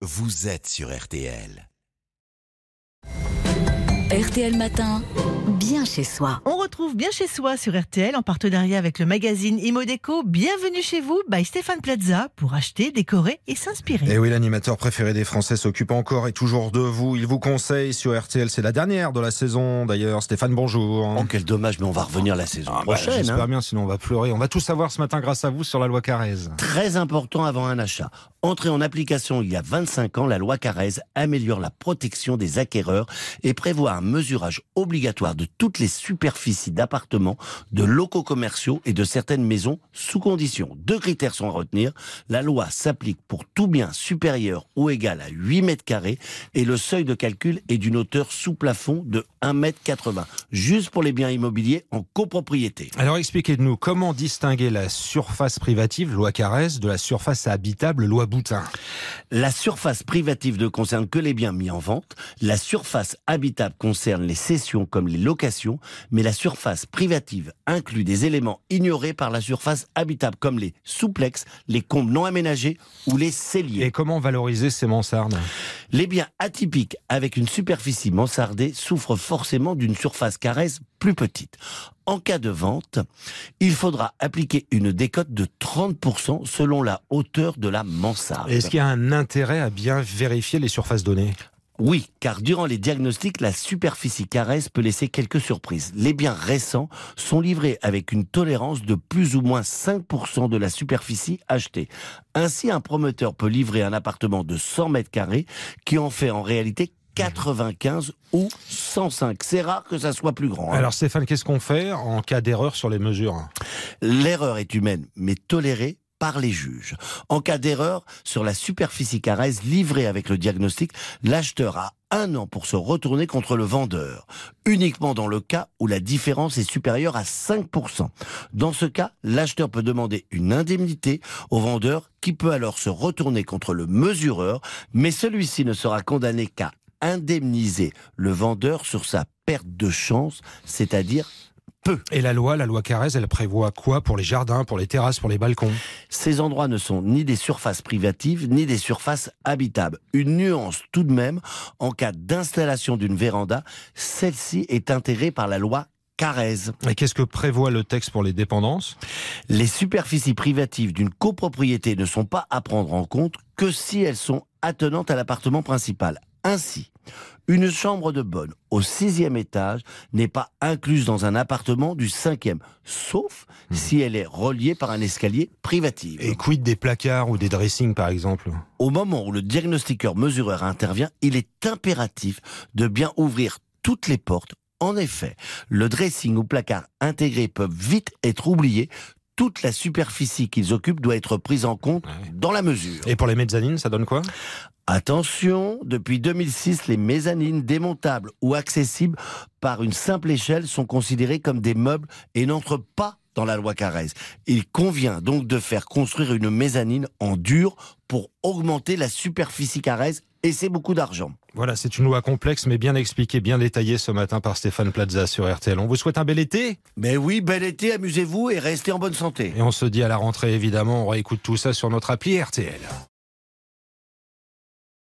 vous êtes sur RTL. RTL Matin, bien chez soi. On retrouve bien chez soi sur RTL en partenariat avec le magazine Imodeco. Bienvenue chez vous by Stéphane Plaza pour acheter, décorer et s'inspirer. Et oui, l'animateur préféré des Français s'occupe encore et toujours de vous. Il vous conseille sur RTL. C'est la dernière de la saison d'ailleurs. Stéphane, bonjour. Oh, quel dommage, mais on va revenir la saison Ah, bah, prochaine. J'espère hein. bien, sinon on va pleurer. On va tout savoir ce matin grâce à vous sur la loi Carrez. Très important avant un achat. Entrée en application il y a 25 ans, la loi Carrez améliore la protection des acquéreurs et prévoit un mesurage obligatoire de toutes les superficies d'appartements, de locaux commerciaux et de certaines maisons sous condition. Deux critères sont à retenir. La loi s'applique pour tout bien supérieur ou égal à 8 mètres carrés et le seuil de calcul est d'une hauteur sous plafond de 1 mètre 80. Juste pour les biens immobiliers en copropriété. Alors expliquez-nous comment distinguer la surface privative, loi Carrez, de la surface habitable, loi Boutin? La surface privative ne concerne que les biens mis en vente. La surface habitable concerne les cessions comme les locations. Mais la surface privative inclut des éléments ignorés par la surface habitable comme les souplex, les combles non aménagés ou les celliers. Et comment valoriser ces mansardes? Les biens atypiques avec une superficie mansardée souffrent forcément d'une surface caresse plus petite. En cas de vente, il faudra appliquer une décote de 30% selon la hauteur de la mansarde. Est-ce qu'il y a un intérêt à bien vérifier les surfaces données? Oui, car durant les diagnostics, la superficie caresse peut laisser quelques surprises. Les biens récents sont livrés avec une tolérance de plus ou moins 5% de la superficie achetée. Ainsi, un promoteur peut livrer un appartement de 100 mètres carrés qui en fait en réalité 95 ou 105. C'est rare que ça soit plus grand. hein. Alors Stéphane, qu'est-ce qu'on fait en cas d'erreur sur les mesures? L'erreur est humaine, mais tolérée par les juges. En cas d'erreur sur la superficie caresse livrée avec le diagnostic, l'acheteur a un an pour se retourner contre le vendeur, uniquement dans le cas où la différence est supérieure à 5%. Dans ce cas, l'acheteur peut demander une indemnité au vendeur qui peut alors se retourner contre le mesureur, mais celui-ci ne sera condamné qu'à indemniser le vendeur sur sa perte de chance, c'est-à-dire peu. Et la loi, la loi Carrez, elle prévoit quoi pour les jardins, pour les terrasses, pour les balcons? Ces endroits ne sont ni des surfaces privatives ni des surfaces habitables. Une nuance tout de même, en cas d'installation d'une véranda, celle-ci est intégrée par la loi Carrez. Et qu'est-ce que prévoit le texte pour les dépendances? Les superficies privatives d'une copropriété ne sont pas à prendre en compte que si elles sont attenantes à l'appartement principal. Ainsi, une chambre de bonne au sixième étage n'est pas incluse dans un appartement du cinquième, sauf si elle est reliée par un escalier privatif. Et quid des placards ou des dressings par exemple? Au moment où le diagnostiqueur mesureur intervient, il est impératif de bien ouvrir toutes les portes. En effet, le dressing ou placard intégré peuvent vite être oubliés. Toute la superficie qu'ils occupent doit être prise en compte Ah dans la mesure. Et pour les mezzanines, ça donne quoi? Attention, depuis 2006, les mezzanines démontables ou accessibles par une simple échelle sont considérées comme des meubles et n'entrent pas dans la loi Carrez. Il convient donc de faire construire une mezzanine en dur pour augmenter la superficie Carrez et c'est beaucoup d'argent. Voilà, c'est une loi complexe mais bien expliquée, bien détaillée ce matin par Stéphane Plaza sur RTL. On vous souhaite un bel été Mais oui, bel été, amusez-vous et restez en bonne santé. et on se dit à la rentrée évidemment, on réécoute tout ça sur notre appli RTL.